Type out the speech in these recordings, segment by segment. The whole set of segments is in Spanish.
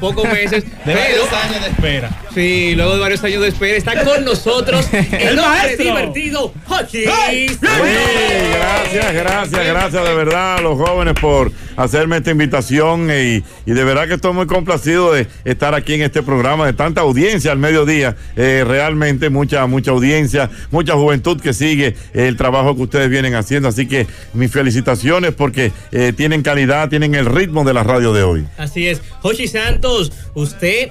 Pocos meses. De pero, varios años de espera. sí, luego de varios años de espera, está con nosotros el, hombre maestro. divertido, Hochi. Gracias, gracias, gracias de verdad a los jóvenes por hacerme esta invitación y, de verdad que estoy muy complacido de estar aquí en este programa de tanta audiencia al mediodía, Eh, realmente mucha, mucha audiencia, mucha juventud que sigue el trabajo que ustedes vienen haciendo, así que mis felicitaciones porque eh, tienen calidad, tienen el ritmo de la radio de hoy. Así es. Hochi Santos, usted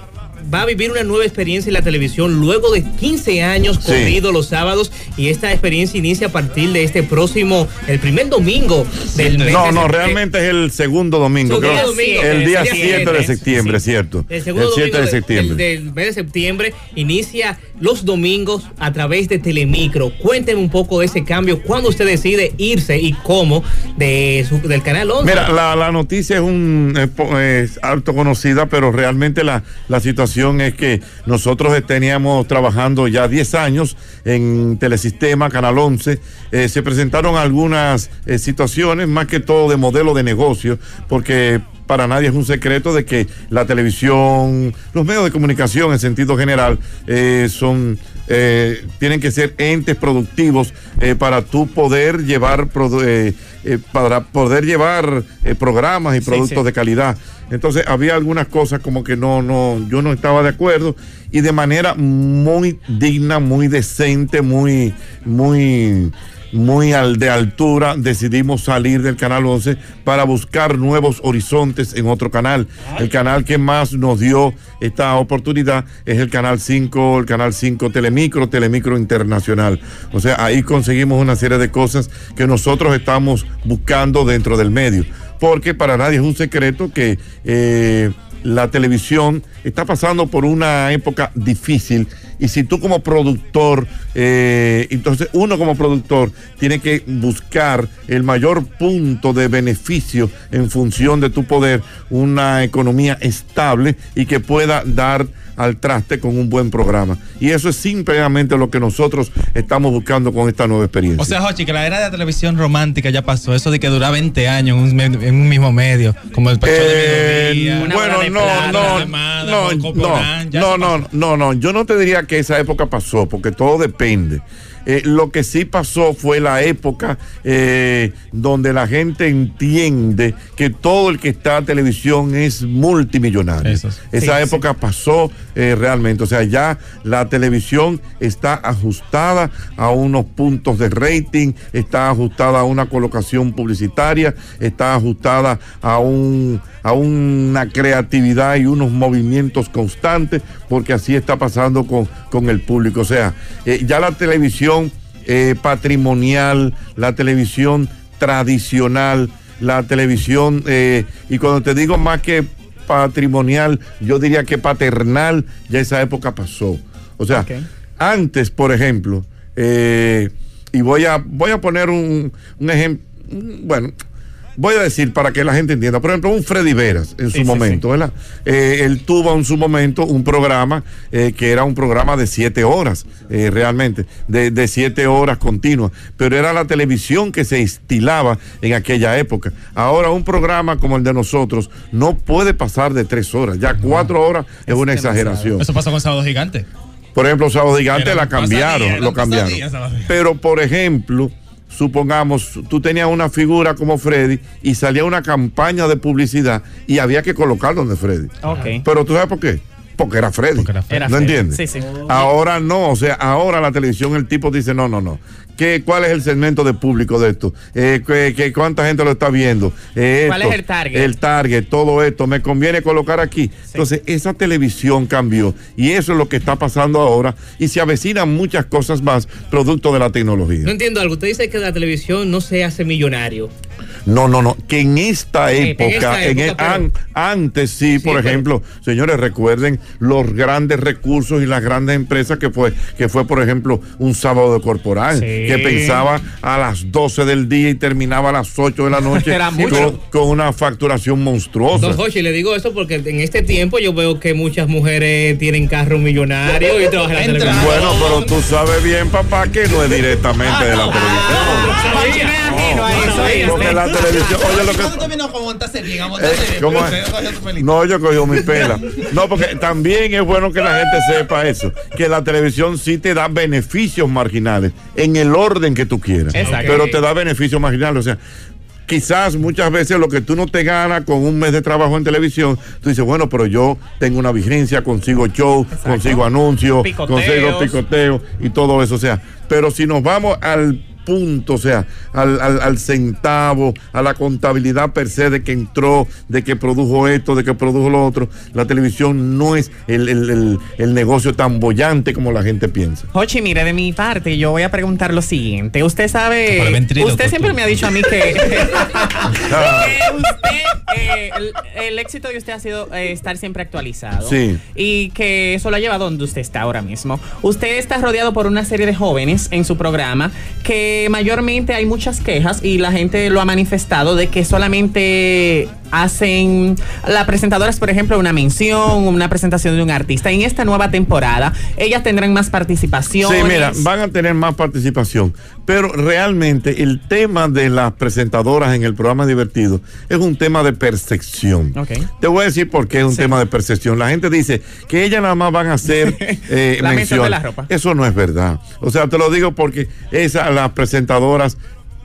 va a vivir una nueva experiencia en la televisión luego de 15 años Sí. corrido los sábados y esta experiencia inicia a partir de este próximo, el primer domingo del mes. No, no, realmente es el segundo domingo, Segundo creo. domingo, el el día día 7 de septiembre, sí. cierto. El segundo 7 domingo de de- septiembre. Del, del mes de septiembre inicia los domingos a través de Telemicro. Cuénteme un poco de ese cambio, cuándo usted decide irse y cómo de su- del canal 11. Mira, la, la noticia es un es es alto conocida, pero realmente la, la situación es que nosotros teníamos trabajando ya 10 años en Telesistema, Canal 11. Eh, se presentaron algunas eh, situaciones, más que todo de modelo de negocio, porque para nadie es un secreto de que la televisión, los medios de comunicación en sentido general, eh, son eh, tienen que ser entes productivos eh, para tú poder llevar produ- eh, para poder llevar programas y productos sí. de calidad. Entonces había algunas cosas como que no, no, yo no estaba de acuerdo y de manera muy digna, muy decente, muy, muy, muy al de altura decidimos salir del canal 11 para buscar nuevos horizontes en otro canal. El canal que más nos dio esta oportunidad es el canal 5, el canal 5 Telemicro, Telemicro Internacional. O sea, ahí conseguimos una serie de cosas que nosotros estamos buscando dentro del medio. Porque para nadie es un secreto que eh, la televisión está pasando por una época difícil y si tú como productor, eh, entonces uno como productor tiene que buscar el mayor punto de beneficio en función de tu poder, una economía estable y que pueda dar al traste con un buen programa. Y eso es simplemente lo que nosotros estamos buscando con esta nueva experiencia. O sea, Jochi, que la era de la televisión romántica ya pasó. Eso de que dura 20 años en un, me- en un mismo medio, como el Pacho Eh, de Mediodía. Bueno, de no, plata, no, llamada, no, Coporán, no, no, no, no, yo no te diría que esa época pasó, porque todo depende. Eh, lo que sí pasó fue la época eh, donde la gente entiende que todo el que está en televisión es multimillonario. Eso. Esa Sí, época pasó eh, realmente. O sea, ya la televisión está ajustada a unos puntos de rating, está ajustada a una colocación publicitaria, está ajustada a un a una creatividad y unos movimientos constantes, porque así está pasando con, con el público. O sea, eh, ya la televisión eh, patrimonial, la televisión tradicional, la televisión, y cuando te digo más que patrimonial, yo diría que paternal, ya esa época pasó. O sea, antes, por ejemplo, eh, y voy a, voy a poner un, un ejemplo, bueno, voy a decir para que la gente entienda, por ejemplo, un Freddy Veras en su sí, momento, ¿verdad? Eh, él tuvo en su momento un programa eh, que era un programa de siete horas, eh, realmente, de, de siete horas continuas, pero era la televisión que se estilaba en aquella época. Ahora un programa como el de nosotros no puede pasar de tres horas, ya cuatro horas es una exageración. Eso pasó con Sábado Gigante. Por ejemplo, Sábado Gigante la cambiaron, lo cambiaron. Pero, por ejemplo, supongamos, tú tenías una figura como Freddy y salía una campaña de publicidad y había que colocarlo donde Freddy. Ok. Pero tú sabes por qué? Porque era Freddy. Porque era Freddy. Era ¿No Freddy. entiendes? Sí, sí. Ahora no, o sea, ahora la televisión el tipo dice, no, no, no. ¿Qué, ¿Cuál es el segmento de público de esto? Eh, ¿qué- qué- ¿Cuánta gente lo está viendo? Eh, ¿Cuál esto, es el target? El target, todo esto, me conviene colocar aquí. Entonces, esa televisión cambió y eso es lo que está pasando ahora y se avecinan muchas cosas más producto de la No tecnología. entiendo algo. Usted dice que la televisión no se hace millonario. No, no, no. Que en esta época, en época, el- an- antes sí, por pero- ejemplo, señores, recuerden los grandes recursos y las grandes empresas que fue, que fue, por ejemplo, un sábado de corporal, Sí. que pensaba a las 12 del día y terminaba a las 8 de la noche Era con, una facturación monstruosa. Don Hochi, le digo eso porque en este tiempo yo veo que muchas mujeres tienen carro millonario y trabajan en la. Bueno, pero tú sabes bien, papá, que no es directamente de la televisión. Porque la televisión, oye. No, yo cogí mi pela. No, porque también es bueno que la gente sepa eso, que la televisión sí te da beneficios marginales en el orden que tú quieras. Exacto. Pero te da beneficios marginales, o sea, quizás muchas veces lo que tú no te ganas con un mes de trabajo en televisión, tú dices, bueno, pero yo tengo una vigencia, consigo show, consigo anuncios, Picoteos. consigo picoteo y todo eso, o sea, pero si nos vamos al punto, o sea, al, al- al centavo, a la contabilidad per se de que entró, de que produjo esto, de que produjo lo otro, la televisión no es el, el- el- el negocio tan bollante como la gente piensa. Hochi, mire, de mi parte, yo voy a preguntar lo siguiente. Usted sabe, usted siempre tú. me ha dicho a mí que, que usted, eh, el, el éxito de usted ha sido eh, estar siempre actualizado. Sí. Y que eso lo ha llevado donde usted está ahora mismo. Usted está rodeado por una serie de jóvenes en su programa que mayormente hay muchas quejas y la gente lo ha manifestado de que solamente hacen la presentadora es por ejemplo una mención, una presentación de un artista. En esta nueva temporada ellas tendrán más participación. Sí, mira, van a tener más participación, pero realmente el tema de las presentadoras en el programa divertido es un tema de percepción. Te voy a decir por qué es un tema de percepción. La gente dice que ellas nada más van a hacer eh, La mención mención. de la ropa. Eso no es verdad. O sea, te lo digo porque esas, las presentadoras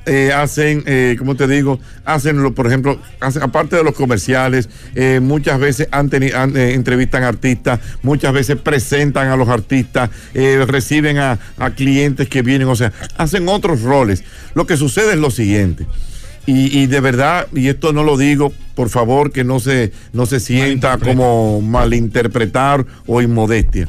eh, hacen, eh, como te digo, hacen, lo, por ejemplo, hacen- aparte de los comerciales, eh, muchas veces han teni- han, eh, entrevistan artistas, muchas veces presentan a los artistas, eh, reciben a clientes que vienen, o sea, hacen otros roles. Lo que sucede es lo siguiente. Y, y de verdad, y esto no lo digo, por favor, que no se, no se sienta como malinterpretar o inmodestia.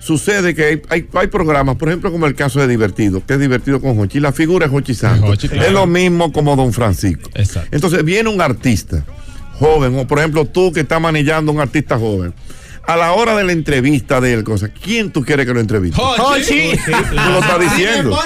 Sucede que hay, hay, hay programas, por ejemplo, como el caso de Divertido, que es divertido con Jochi. La figura es Jochi Santos. Jochi, claro. Es lo mismo como Don Francisco. Exacto. Entonces viene un artista joven, o por ejemplo tú que estás manejando un artista joven. A la hora de la entrevista de él, cosa, ¿quién tú quieres que lo entreviste? Hochi. Tú lo estás diciendo.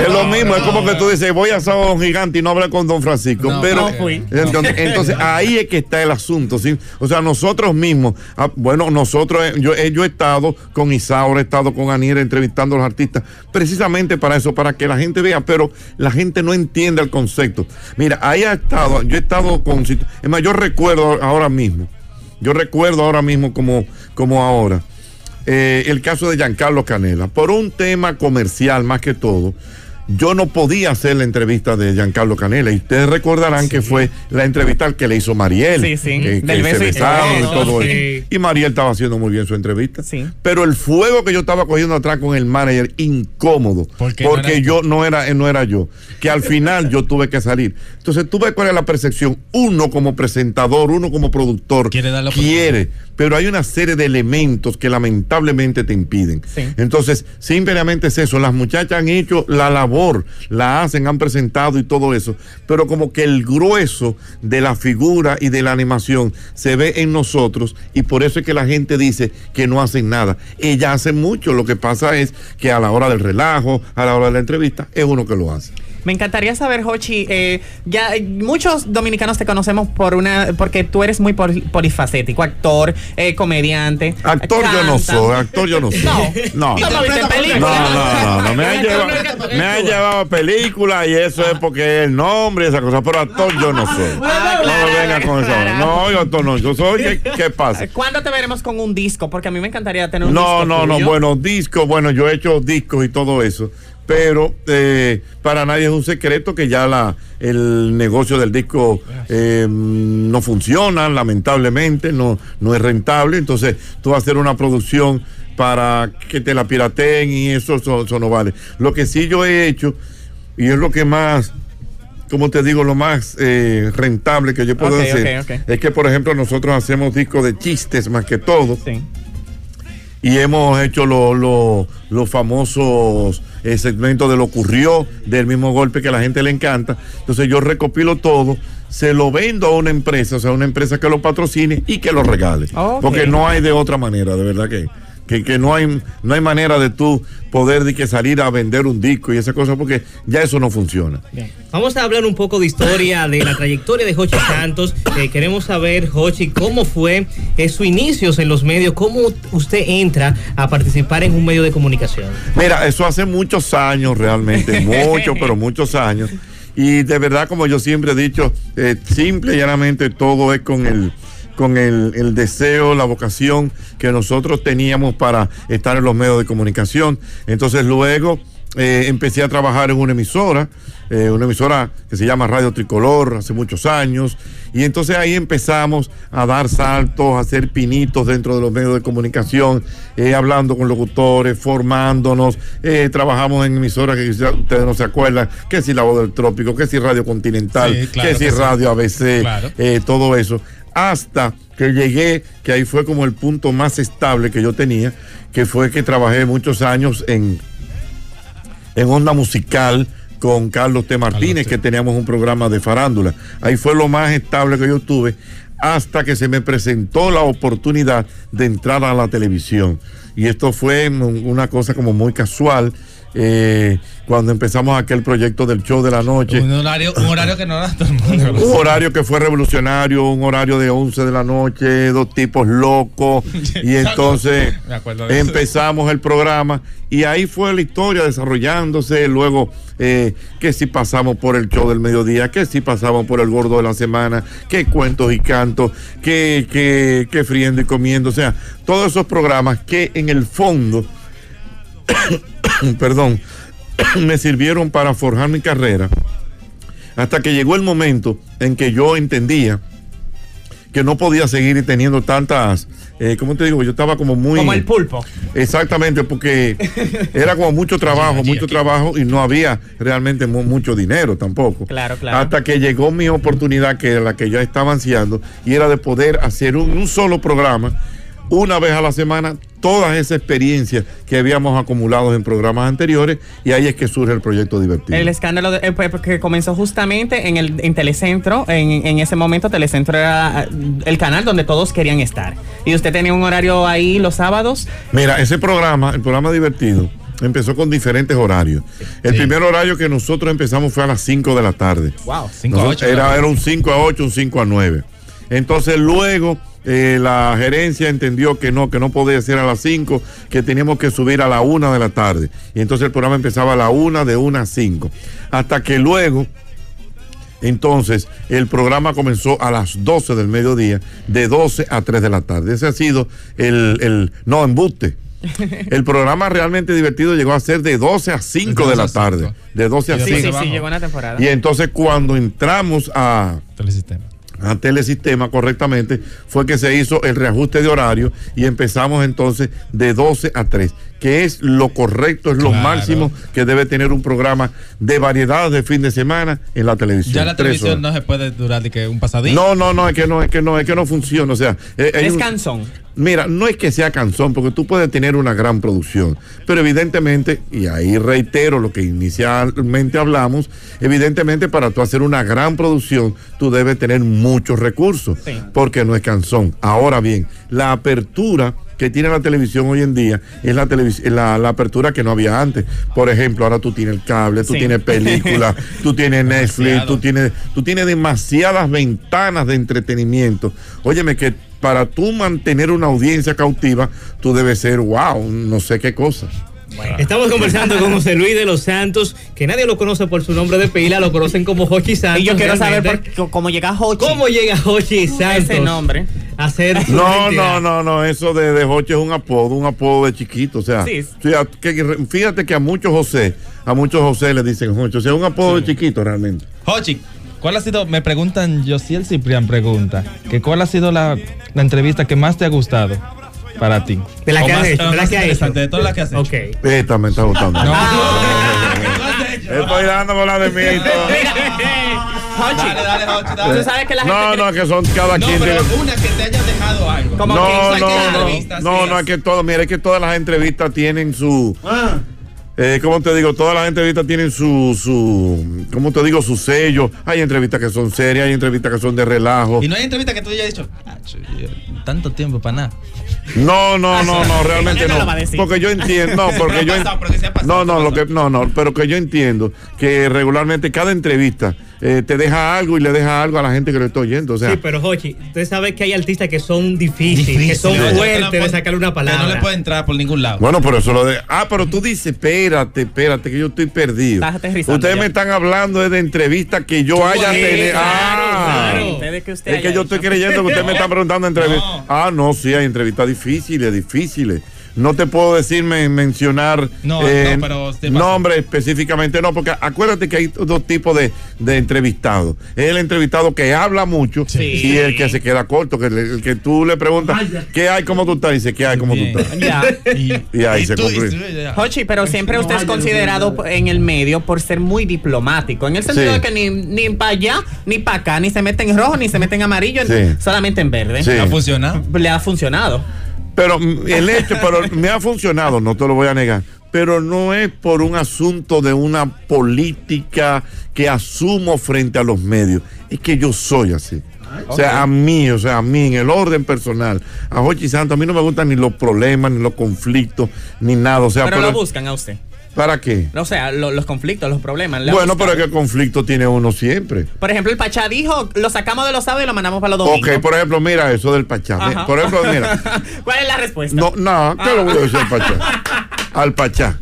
Es lo mismo, es como que tú dices, voy a Sábado Gigante y no hablar con Don Francisco. No, pero fui. entonces, entonces, ahí es que está el asunto. ¿sí? O sea, nosotros mismos, ah, bueno, nosotros, eh, yo, eh, yo he estado con Isaura, he estado con Aniera entrevistando a los artistas, precisamente para eso, para que la gente vea, pero la gente no entiende el concepto. Mira, ahí ha estado, yo he estado con, es más, yo recuerdo ahora mismo, yo recuerdo ahora mismo como, como ahora. eh, el caso de Giancarlo Canela. Por un tema comercial más que todo, yo no podía hacer la entrevista de Giancarlo Canela. Y ustedes recordarán que fue la entrevista que le hizo Mariel. Sí, sí. Que, se y- besaron y Eso, todo eso. Y Mariel estaba haciendo muy bien su entrevista. Sí. Pero el fuego que yo estaba cogiendo atrás con el manager, incómodo. Porque no porque tú. yo no era, no era yo. Que al final yo tuve que salir. Entonces, tú ves cuál es la percepción. Uno como presentador, uno como productor, Quiere dar la quiere, pero hay una serie de elementos que lamentablemente te impiden. Sí. Entonces, simplemente es eso. Las muchachas han hecho la labor, la hacen, han presentado y todo eso, pero como que el grueso de la figura y de la animación se ve en nosotros y por eso es que la gente dice que no hacen nada. Ellas hacen mucho, lo que pasa es que a la hora del relajo, a la hora de la entrevista, es uno que lo hace. Me encantaría saber, Hochi, eh, ya muchos dominicanos te conocemos por una, porque tú eres muy poli- polifacético, actor, eh, comediante. Actor yo no soy, actor yo no soy. No. no. ¿No No, no, no, no, me han llevado, me han llevado a películas y eso es porque el nombre y esa cosa, pero actor yo no soy. Ah, No claro, me venga con eso. No, yo actor no, yo soy, ¿qué, qué pasa? ¿Cuándo te veremos con un disco? Porque a mí me encantaría tener un No, disco. no, no, tuyo. bueno, discos, bueno, yo he hecho discos y todo eso, pero eh, para nadie es un secreto que ya la, el negocio del disco eh, no funciona, lamentablemente, no, no es rentable, entonces tú vas a hacer una producción para que te la pirateen y eso, eso, eso no vale. Lo que sí yo he hecho, y es lo que más como te digo, lo más eh, rentable que yo puedo Ok, decir ok, ok. es que, por ejemplo, nosotros hacemos discos de chistes más que todo. Sí. Y hemos hecho lo- lo- los famosos eh, segmentos de lo ocurrió, del mismo golpe que a la gente le encanta. Entonces yo recopilo todo, se lo vendo a una empresa, o sea, una empresa que lo patrocine y que lo regale. Porque no hay de otra manera, de verdad que. Que, que no hay no hay manera de tú poder de que salir a vender un disco y esa cosa porque ya eso no funciona. Vamos a hablar un poco de historia de la trayectoria de Jochi Santos. Eh, queremos saber, Jochi, cómo fue eh, su inicios en los medios, cómo usted entra a participar en un medio de comunicación. Mira, eso hace muchos años realmente, muchos, pero muchos años. Y de verdad, como yo siempre he dicho, eh, simple y llanamente todo es con el con el, el deseo, la vocación que nosotros teníamos para estar en los medios de comunicación. Entonces luego eh, empecé a trabajar en una emisora, eh, una emisora que se llama Radio Tricolor hace muchos años. Y entonces ahí empezamos a dar saltos, a hacer pinitos dentro de los medios de comunicación, eh, hablando con locutores, formándonos. trabajamos en emisoras que quizá ustedes no se acuerdan, que si La Voz del Trópico, que si Radio Continental, Sí, claro que si sí. Radio ABC, Claro. todo eso. Hasta que llegué, que ahí fue como el punto más estable que yo tenía, que fue que trabajé muchos años en, en onda musical con Carlos T. Martínez, que teníamos un programa de farándula. Ahí fue lo más estable que yo tuve hasta que se me presentó la oportunidad de entrar a la televisión. Y esto fue un- una cosa como muy casual. Eh, cuando empezamos aquel proyecto del show de la noche. Un horario, un horario que no era todo el mundo. Un horario que fue revolucionario, un horario de 11 de la noche, dos tipos locos. Y entonces empezamos el programa y ahí fue la historia desarrollándose. Luego, eh, que si pasamos por el show del mediodía, que si pasamos por el gordo de la semana, que cuentos y cantos, que, que, que friendo y comiendo. O sea, todos esos programas que en el fondo, perdón, me sirvieron para forjar mi carrera hasta que llegó el momento en que yo entendía que no podía seguir teniendo tantas, eh, ¿cómo te digo? Yo estaba como muy... Como el pulpo. Exactamente, porque era como mucho trabajo, mucho trabajo y no había realmente mu- mucho dinero tampoco. Claro, claro. Hasta que llegó mi oportunidad, que era la que ya estaba ansiando, y era de poder hacer un, un solo programa, una vez a la semana, todas esas experiencias que habíamos acumulado en programas anteriores, y ahí es que surge el proyecto divertido. El escándalo de- eh, pues, que comenzó justamente en el en Telecentro. En, en ese momento Telecentro era eh, el canal donde todos querían estar. Y usted tenía un horario ahí los sábados. Mira, ese programa, el programa divertido, empezó con diferentes horarios. El Sí. primer horario que nosotros empezamos fue a las 5 de la tarde. Wow. 5 a Nosotros- 8. Era, era un 5 a 8, un 5 a 9. Entonces luego eh, la gerencia entendió que no, que no podía ser a las 5, que teníamos que subir a la 1 de la tarde. Y entonces el programa empezaba a la 1, de 1 a 5. Hasta que luego, entonces, el programa comenzó a las 12 del mediodía, de 12 a 3 de la tarde. Ese ha sido el, el no embuste. El programa realmente divertido llegó a ser de 12 a 5 de, De la 12 a tarde. 5. De 12 a Sí, 5. sí, sí, llegó una temporada. Y entonces cuando entramos a, Telesistema. a Telesistema correctamente, fue que se hizo el reajuste de horario y empezamos entonces de 12 a 3, que es lo correcto, es lo Claro. máximo que debe tener un programa de variedad de fin de semana en la televisión. Ya la televisión horas. no se puede durar de que un pasadito. No, no, no, es que no, es que no, es que no funciona. O sea, eh, es un-. Mira, no es que sea canzón, porque tú puedes tener una gran producción, pero evidentemente, y ahí reitero lo que inicialmente hablamos, evidentemente para tú hacer una gran producción, tú debes tener muchos recursos, Sí. porque no es canzón. Ahora bien, la apertura que tiene la televisión hoy en día es la, la, la apertura que no había antes. Por ejemplo, ahora tú tienes el cable, tú Sí. tienes películas, tú tienes Netflix, Demasiado. tú tienes, tú tienes demasiadas ventanas de entretenimiento. Óyeme, que para tú mantener una audiencia cautiva, tú debes ser, wow, no sé qué cosa. Estamos conversando con José Luis de los Santos, que nadie lo conoce por su nombre de pila, lo conocen como Jochi Santos. Y yo quiero saber por qué- cómo llega Hochi. cómo llega Jochi Santos ese nombre. a ser No, no, no, no, eso de, de Joche es un apodo, un apodo de chiquito, o sea, Sí. que- fíjate que a muchos José, a muchos José le dicen Joche, o sea, un apodo de chiquito realmente. Jochi, ¿cuál ha sido? Me preguntan, Josiel Ciprián pregunta, que ¿cuál ha sido la, la entrevista que más te ha gustado para ti? De la O que has más- hecho, de la que has hecho. de todas las que has hecho. Ok. Esta me está gustando. No. Estoy dando con la de mito. Jochi, Dale, dale, Jochi, dale. tú sabes que la gente. No, no, que son cada No, quien. pero tiene- una que te haya dejado algo. Como que No, cualquier no, no, no, no, es es. que todo, mira, es que todas las entrevistas tienen su, Ah. Eh, ¿cómo te digo? Todas las entrevistas tienen su, su, ¿cómo te digo? Su sello. Hay entrevistas que son serias, hay entrevistas que son de relajo. Y no hay entrevista que tú hayas dicho, "Ah, tanto tiempo para nada. No, no, no, no, realmente no. Porque yo entiendo, no, porque yo No, no, lo que no, no, pero que yo entiendo que regularmente cada entrevista eh, te deja algo y le deja algo a la gente que lo está oyendo, o sea, Sí, pero Jochi, usted sabe que hay artistas que son difíciles, que son fuertes de sacarle una palabra. Que no le puede entrar por ningún lado. Bueno, pero eso lo de. Ah, pero tú dices, espérate, espérate, que yo estoy perdido. Estás Ustedes ya. me están hablando de, entrevistas que yo haya tenido. claro, Ah, claro. Ustedes que usted es que yo estoy creyendo que usted me está preguntando entrevistas. No. Ah, no, sí, hay entrevistas difíciles, difíciles. No te puedo decir, men- mencionar eh, No, no, pero nombre específicamente, no, porque acuérdate que hay dos tipos de, de entrevistados. Es el entrevistado que habla mucho Sí. y el que se queda corto, que le- el que tú le preguntas, ¿qué hay, cómo tú estás? Dice, ¿qué hay, cómo tú estás? Ya. Y ahí se tú- concluye. Jochi, pero siempre usted es considerado en el medio por ser muy diplomático, en el sentido Sí. de que ni, ni para allá, ni para acá, ni se mete en rojo, ni se mete en amarillo, Sí. solamente en verde. Sí. ¿Ha funcionado? Le ha funcionado. Pero el hecho, pero me ha funcionado, no te lo voy a negar. Pero no es por un asunto de una política que asumo frente a los medios. Es que yo soy así. O sea, a mí, o sea, a mí, en el orden personal, a Jochi Santos, a mí no me gustan ni los problemas, ni los conflictos, ni nada. O sea, pero, pero, lo buscan a usted. ¿Para qué? O sea, lo- los conflictos, los problemas. le Bueno, pero es que conflicto tiene uno siempre. Por ejemplo, el Pachá dijo, lo sacamos de los sábados y lo mandamos para los domingos. Ok, por ejemplo, mira eso del Pachá. Ajá. Por ejemplo, mira. ¿Cuál es la respuesta? No, no, ¿qué le voy a decir al Pachá? Al Pachá.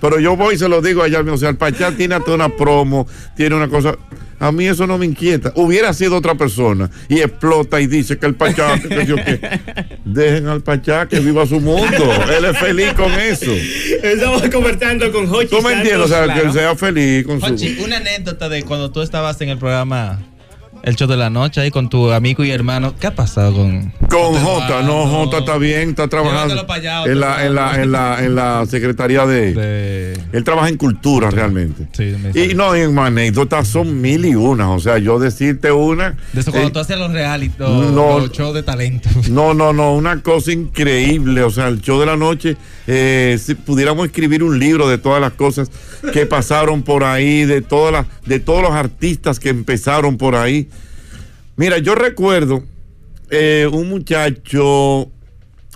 Pero yo voy y se lo digo allá, o sea, el Pachá tiene hasta una promo, tiene una cosa. A mí eso no me inquieta. Hubiera sido otra persona y explota y dice que el Pachá, que, yo qué. Dejen al Pachá que viva su mundo. Él es feliz con eso. Estamos conversando con Jochi. ¿Tú me entiendes? O sea, que él sea feliz con su. Jochi, una anécdota de cuando tú estabas en el programa El Show de la Noche ahí con tu amigo y hermano. ¿Qué ha pasado con Con Jota no? Jota está bien, está trabajando allá, en la, en, la, en, la, en la Secretaría de... de- Él trabaja en cultura realmente. Sí, y no, en anécdotas son mil y una. O sea, yo decirte una. De eso cuando eh, tú hacías los reality, los, no. los shows de talento. no, no, no, una cosa increíble. O sea, el show de la noche, eh, si pudiéramos escribir un libro de todas las cosas que pasaron por ahí, de, todas las, de todos los artistas que empezaron por ahí. Mira, yo recuerdo eh, un muchacho,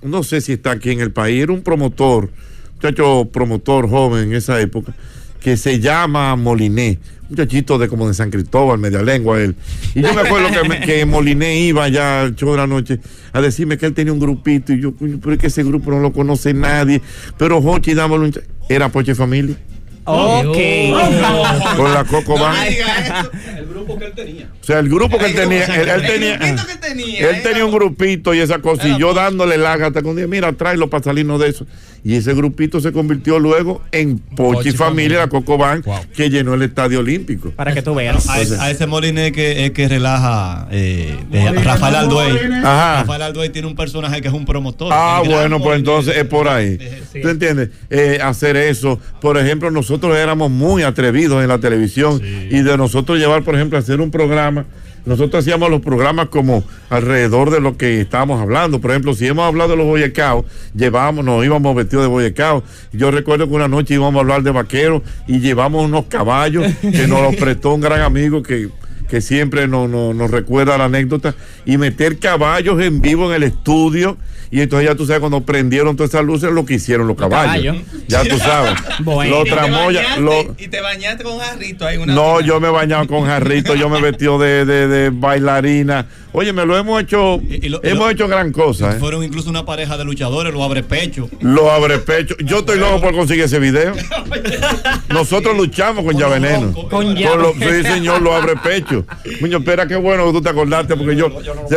no sé si está aquí en el país, era un promotor, muchacho promotor joven en esa época, que se llama Moliné, un muchachito de como de San Cristóbal, media lengua él. Y yo me acuerdo que, Moliné iba ya al show de la noche a decirme que él tenía un grupito y yo, "Coño, pero es que ese grupo no lo conoce nadie. Pero Jochi, ch- Era Poche Familia, Ok. con la Coco Band. El grupo que él tenía. O sea, el grupo que él tenía, él, él El tenía, grupito que él tenía, él era- tenía un grupito y esa cosa, y yo dándole lágata con día, mira, tráelo para salirnos de eso. Y ese grupito se convirtió luego en Pochi, Pochi Familia, la Coco Wow. que llenó el Estadio Olímpico. Para que tú veas. A, ese- a ese Moliné que, es que relaja eh, Rafael Alduey. Ajá. Rafael Alduey tiene un personaje que es un promotor. Ah, bueno, pues entonces es por ahí. Sí. ¿Tú entiendes? Eh, hacer eso. Por ejemplo, nosotros éramos muy atrevidos en la televisión y de nosotros llevar, por ejemplo, hacer un programa. Nosotros hacíamos los programas como alrededor de lo que estábamos hablando. Por ejemplo, si hemos hablado de los boyecaos, llevábamos, nos íbamos vestidos de boyecaos. Yo recuerdo que una noche íbamos a hablar de vaqueros y llevamos unos caballos que nos los prestó un gran amigo que, que siempre nos, nos- nos recuerda la anécdota. Y meter caballos en vivo en el estudio. Y entonces ya tú sabes, cuando prendieron todas esas luces, lo que hicieron los caballos. Ya tú sabes. Bueno. Lo Y te bañaste- lo- y te bañaste con un jarrito ahí. Una no, yo me he bañado con jarrito, yo me de, de- de bailarina. Oye, me lo hemos hecho, Y- y lo- y hemos lo- hecho gran cosa. ¿eh? Fueron incluso una pareja de luchadores, los abre pecho. Lo abre pecho. Yo estoy loco por conseguir ese video. Nosotros luchamos con ya veneno. Con Con lo- sí, señor, lo abre pecho. Muño, espera, qué bueno que tú te acordaste, porque yo,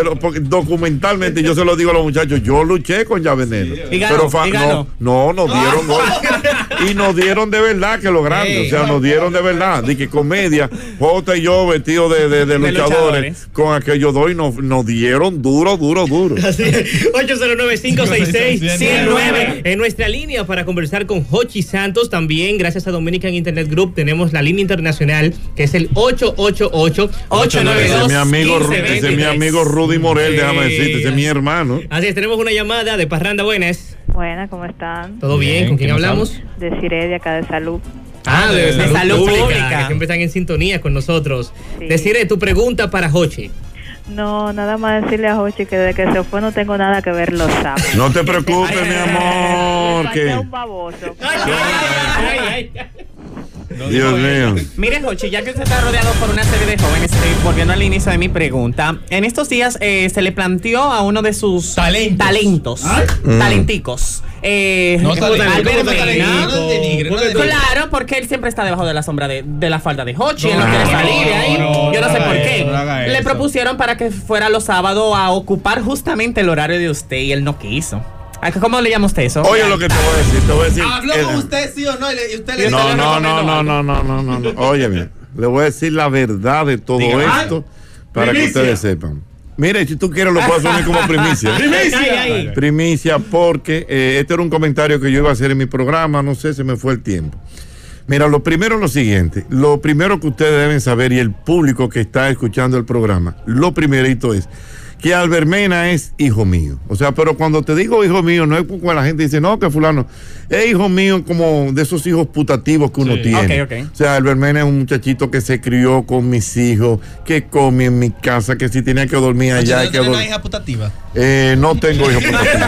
lo- porque documentalmente, yo se lo digo a los muchachos, yo luché con ya veneno. Y ganó, Pero fa- y ganó. no, no, nos dieron gol. y nos dieron de verdad que lo grande, o sea, nos dieron de verdad, de que comedia, Jota y yo vestidos de, de- de luchadores, luchadores. con aquellos dos y nos, nos dieron duro, duro, duro. Así es. 809-566-109 en nuestra línea para conversar con Hochi Santos. También, gracias a Dominican Internet Group, tenemos la línea internacional que es el 888-892. Ese es mi amigo, Ru- ese es mi 1523. amigo Rudy Morel, déjame decirte, ese es mi hermano. Así es, tenemos una llamada de Parranda Buenas. Buenas, ¿cómo están? ¿Todo bien? Bien, ¿Con quién ¿quién hablamos? De Siré, de acá de Salud. Ah, de, de salud, Salud pública, Pública. que siempre están en sintonía con nosotros. Sí. Decirle tu pregunta para Hochi. No, nada más decirle a Jochi que desde que se fue no tengo nada que ver los sábados. No te preocupes, mi amor, que falta un baboso. Dios mío. Mire, Jochi, ya que usted está rodeado por una serie de jóvenes, eh, volviendo al inicio de mi pregunta, en estos días eh, se le planteó a uno de sus Talentos. talentos, talenticos, eh, No. Claro, porque él siempre está debajo de la sombra de, de la falda de Hochi, él no quiere no, salir de ahí. no, Yo no sé por eso, qué. Le propusieron para que fuera los sábados a ocupar justamente el horario de usted y él no quiso. ¿A qué- ¿Cómo le llama usted eso? Oye lo que te voy a decir, te voy a decir. Habló eh, con usted, sí o no, y, usted le No, no, no, no, no, no, no, no, no, no. Óyeme, le voy a decir la verdad de todo Diga. esto para que ustedes sepan. Mire, si tú quieres lo puedo asumir como primicia. Primicia. Primicia porque eh, este era un comentario que yo iba a hacer en mi programa, no sé, se me fue el tiempo. Mira, lo primero es lo siguiente, lo primero que ustedes deben saber y el público que está escuchando el programa, lo primerito es que Albermena es hijo mío. O sea, pero cuando te digo hijo mío, no es porque la gente dice, no, que fulano, es hijo mío como de esos hijos putativos que uno Sí. tiene. Ok, ok. O sea, Albermena es un muchachito que se crió con mis hijos, que come en mi casa, que si tenía que dormir allá, ¿no hay que tiene una dormir. hija putativa? Eh, no tengo hijos putativos.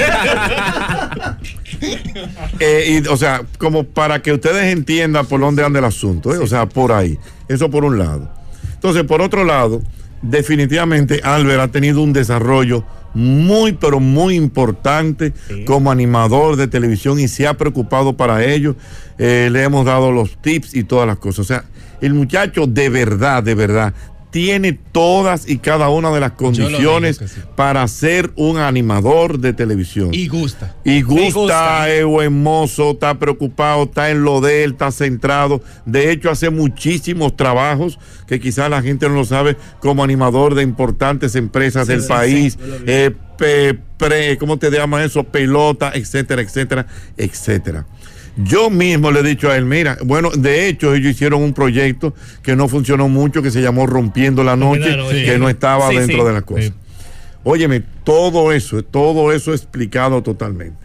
Eh, y, o sea, como para que ustedes entiendan por dónde anda el asunto, ¿eh? o sea, por ahí. Eso por un lado. Entonces, por otro lado, definitivamente Albert ha tenido un desarrollo muy, pero muy importante como animador de televisión y se ha preocupado para ello. Eh, le hemos dado los tips y todas las cosas. O sea, el muchacho de verdad, de verdad, tiene todas y cada una de las condiciones sí. para ser un animador de televisión. Y gusta. Y gusta, gusta. es buen mozo, está preocupado, está en lo de él, está centrado. De hecho, hace muchísimos trabajos que quizás la gente no lo sabe como animador de importantes empresas del país. eh, pe- pre- ¿Cómo te llama eso? Pelota, etcétera, etcétera, etcétera. Yo mismo le he dicho a él, mira, bueno, de hecho ellos hicieron un proyecto que no funcionó mucho, que se llamó Rompiendo la Noche, que no estaba Sí, dentro sí. de las cosas. Óyeme, todo eso, todo eso explicado totalmente.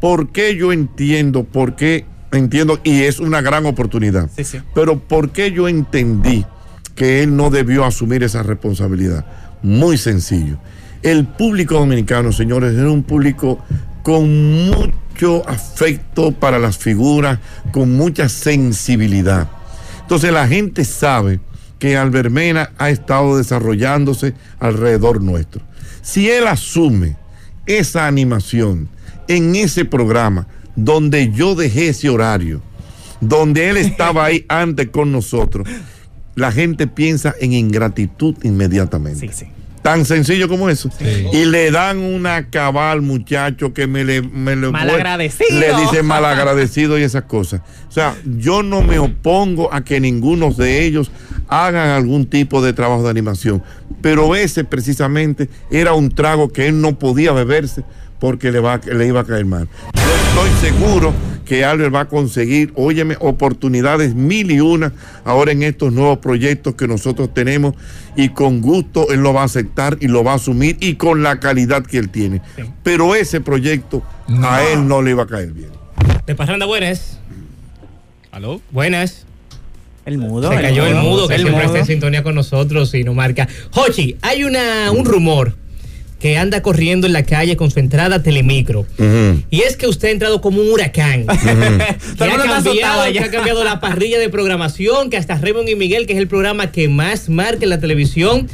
¿Por qué yo entiendo? ¿Por qué entiendo? Y es una gran oportunidad. Sí, sí. Pero ¿por qué yo entendí que él no debió asumir esa responsabilidad? Muy sencillo. El público dominicano, señores, es un público con mucho afecto para las figuras, con mucha sensibilidad. Entonces la gente sabe que Albermena ha estado desarrollándose alrededor nuestro. Si él asume esa animación en ese programa donde yo dejé ese horario, donde él estaba ahí antes con nosotros, la gente piensa en ingratitud inmediatamente. Sí, sí. Tan sencillo como eso. Sí. Y le dan una cabal, muchacho, que me le... Me le Malagradecido. Le dicen malagradecido y esas cosas. O sea, yo no me opongo a que ninguno de ellos hagan algún tipo de trabajo de animación. Pero ese precisamente era un trago que él no podía beberse porque le, va, le iba a caer mal. Yo estoy seguro que Albert va a conseguir, óyeme, oportunidades mil y una ahora en estos nuevos proyectos que nosotros tenemos y con gusto él lo va a aceptar y lo va a asumir y con la calidad que él tiene. Pero ese proyecto a él no le iba a caer bien. De Parranda Buenas. ¿Aló? Buenas. El mudo. Se cayó el mudo que el siempre mudo. está en sintonía con nosotros y nos marca. Hochi, hay una, un rumor que anda corriendo en la calle con su entrada Telemicro. Y es que usted ha entrado como un huracán. Que, el ha cambiado, allá. que ha cambiado la parrilla de programación, que hasta Raymond y Miguel, que es el programa que más marca en la televisión,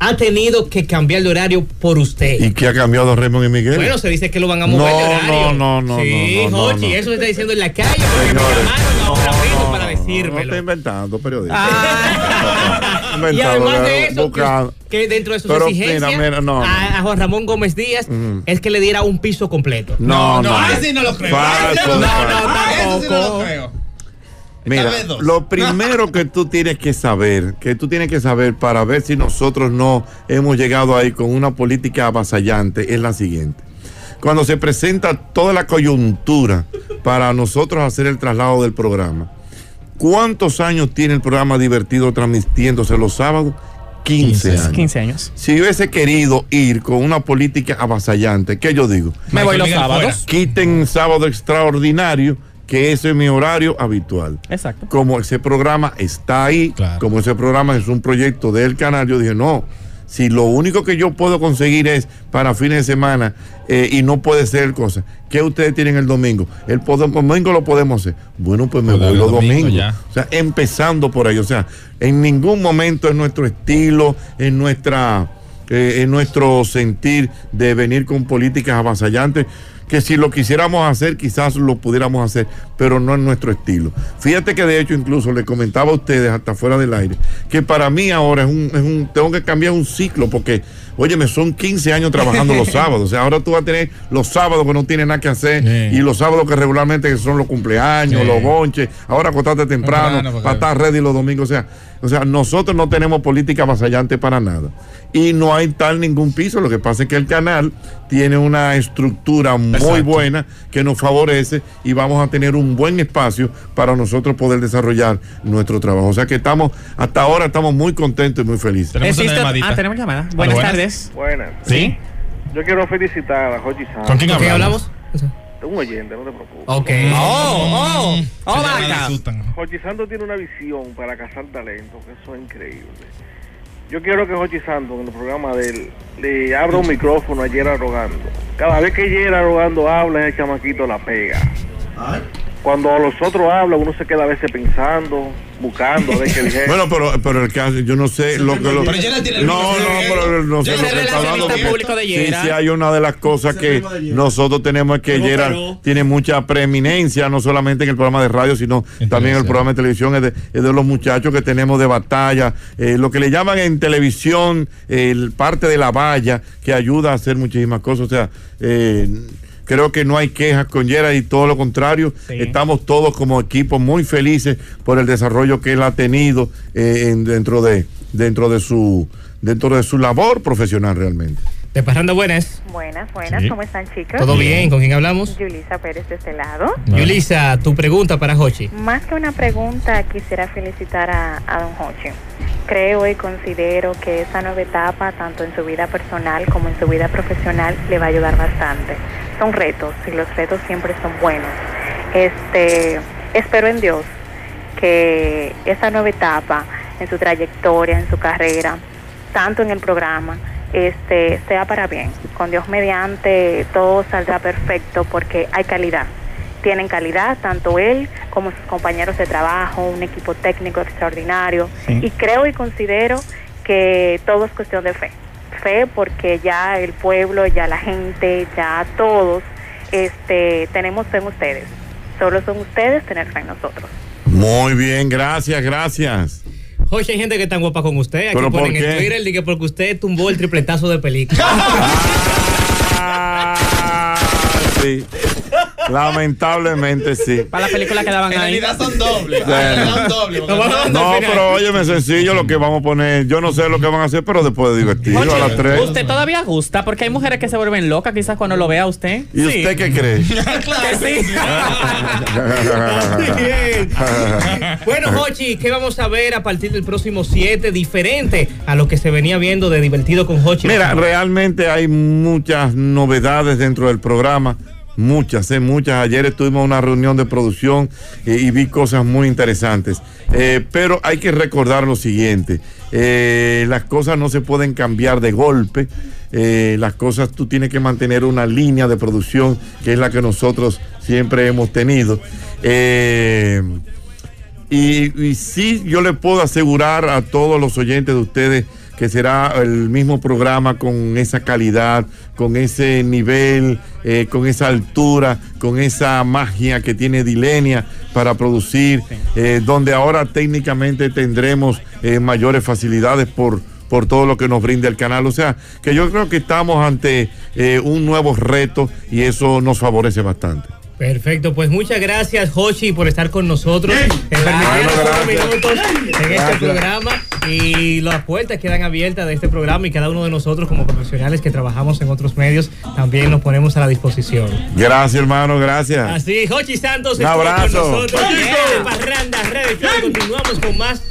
ha tenido que cambiar de horario por usted. ¿Y qué ha cambiado Raymond y Miguel? Bueno, se dice que lo van a mover No, de horario. no, no, no, Sí, no, no, no, Hochi, no. eso se está diciendo en la calle, porque me Señores, llamaron ahora no, mismo no, para no, No decírmelo. está inventando, periodista. Ah. Y además de eso, que, buscando. que dentro de sus Pero exigencias mira, mira, no. A, a Juan Ramón Gómez Díaz es que le diera un piso completo. No, no. no, ese no lo creo. Falso, No, no, falso. no, ese sí no lo tampoco. creo. Mira, lo primero que tú tienes que saber, que tú tienes que saber para ver si nosotros no hemos llegado ahí con una política avasallante es la siguiente. Cuando se presenta toda la coyuntura para nosotros hacer el traslado del programa, ¿cuántos años tiene el programa divertido transmitiéndose los sábados? 15 años. 15 años. Si yo hubiese querido ir con una política avasallante, ¿qué yo digo? Me voy los sábados. Quiten sábado extraordinario, que ese es mi horario habitual Exacto. como ese programa está ahí, Claro. como ese programa es un proyecto del canal, yo dije, no, si lo único que yo puedo conseguir es para fines de semana eh, y no puede ser cosa, ¿qué ustedes tienen el domingo? El domingo lo podemos hacer. Bueno, pues me Pues voy los domingo domingos. ya. O sea, empezando por ahí. O sea, en ningún momento es nuestro estilo, en nuestra, eh, en nuestro sentir de venir con políticas avasallantes, que si lo quisiéramos hacer, quizás lo pudiéramos hacer, pero no es nuestro estilo. Fíjate que de hecho, incluso le comentaba a ustedes hasta fuera del aire, que para mí ahora es un, es un tengo que cambiar un ciclo, porque, oye, me son 15 años trabajando los sábados. O sea, ahora tú vas a tener los sábados que no tienes nada que hacer Sí. y los sábados que regularmente son los cumpleaños, Sí. los bonches, ahora acostarte temprano, Temprano, porque- para estar ready los domingos. O sea, o sea, nosotros no tenemos política avasallante para nada. Y no hay tal ningún piso. Lo que pasa es que el canal tiene una estructura muy Exacto. buena que nos favorece y vamos a tener un buen espacio para nosotros poder desarrollar nuestro trabajo. O sea que estamos, hasta ahora estamos muy contentos y muy felices. Tenemos una llamadita. ah, tenemos llamada. Buenas, buenas. tardes. Buenas. ¿Sí? Yo quiero felicitar a Jochi Sanz. ¿Con quién ¿Con qué hablamos? hablamos? Un oyente, no te preocupes. Ok. Oh, oh, oh, Se llama vaca. Jochi Santos tiene una visión para cazar talento, que eso es increíble. Yo quiero que Jochi Santos en el programa de él le abra un micrófono a Yera Rogando. Cada vez que Yera Rogando habla, ese chamaquito la pega. Cuando los otros hablan, uno se queda a veces pensando, buscando a ver qué dijeron. Bueno, pero, pero el caso, yo no sé lo que lo. Pero Yera tiene el No, no, pero no sé lo que está hablando. público de sí, Yera. sí, hay una de las cosas que nosotros tenemos es que Yera tiene mucha preeminencia, no solamente en el programa de radio, sino también en el programa de televisión, es de, es de los muchachos que tenemos de batalla, eh, lo que le llaman en televisión el parte de la valla, que ayuda a hacer muchísimas cosas. O sea, eh, Creo que no hay quejas con Yera y todo lo contrario. Sí. Estamos todos como equipo muy felices por el desarrollo que él ha tenido eh, en- dentro de dentro de su dentro de su labor profesional realmente. De Parranda Buenas. Buenas, buenas, Sí. ¿cómo están chicos? ¿Todo bien? ¿Con quién hablamos? Yulisa Pérez de este lado. Yulisa, tu pregunta para Hochi. Más que una pregunta, quisiera felicitar a, a don Jochi. Creo y considero que esa nueva etapa, tanto en su vida personal como en su vida profesional, le va a ayudar bastante. Son retos y los retos siempre son buenos. Este, espero en Dios que esa nueva etapa en su trayectoria, en su carrera, tanto en el programa, este, sea para bien. Con Dios mediante todo saldrá perfecto porque hay calidad. Tienen calidad tanto él como sus compañeros de trabajo, un equipo técnico extraordinario. Y creo y considero que todo es cuestión de fe. Fe porque ya el pueblo, ya la gente, ya todos este, tenemos fe en ustedes. Solo son ustedes tener fe en nosotros. Muy bien, gracias, gracias. Hochi, hay gente que está guapa con usted. Aquí ¿Pero por ponen en qué? Twitter que porque usted tumbó el tripletazo de película. Ah, sí. Lamentablemente sí. Para la película que daban En ahí. realidad son dobles. Son dobles. No, pero óyeme, sencillo lo que vamos a poner. Yo no sé lo que van a hacer, pero después de divertirlo a las Oye, tres. ¿Usted todavía gusta? Porque hay mujeres que se vuelven locas quizás cuando lo vea usted. ¿Y Sí. usted qué cree? Que sí. Bueno, Hochi, ¿qué vamos a ver a partir del próximo 7 diferente a lo que se venía viendo de divertido con Hochi? Mira, realmente hay muchas novedades dentro del programa. Muchas, eh, muchas. Ayer estuvimos en una reunión de producción y vi cosas muy interesantes. Eh, pero hay que recordar lo siguiente: eh, las cosas no se pueden cambiar de golpe. Eh, las cosas tú tienes que mantener una línea de producción que es la que nosotros siempre hemos tenido. Y, y sí, yo le puedo asegurar a todos los oyentes de ustedes que será el mismo programa con esa calidad, con ese nivel, eh, con esa altura, con esa magia que tiene Dilenia para producir, eh, donde ahora técnicamente tendremos eh, mayores facilidades por por todo lo que nos brinda el canal. O sea, que yo creo que estamos ante eh, un nuevo reto y eso nos favorece bastante. Perfecto, pues muchas gracias, Hochi, por estar con nosotros, en permitirnos unos minutos en este Gracias. programa. Y las puertas quedan abiertas de este programa y cada uno de nosotros, como profesionales que trabajamos en otros medios, también nos ponemos a la disposición. Gracias, hermano, gracias. Así, Hochi Santos Un abrazo. con nosotros. Parranda Radio Show. Continuamos con más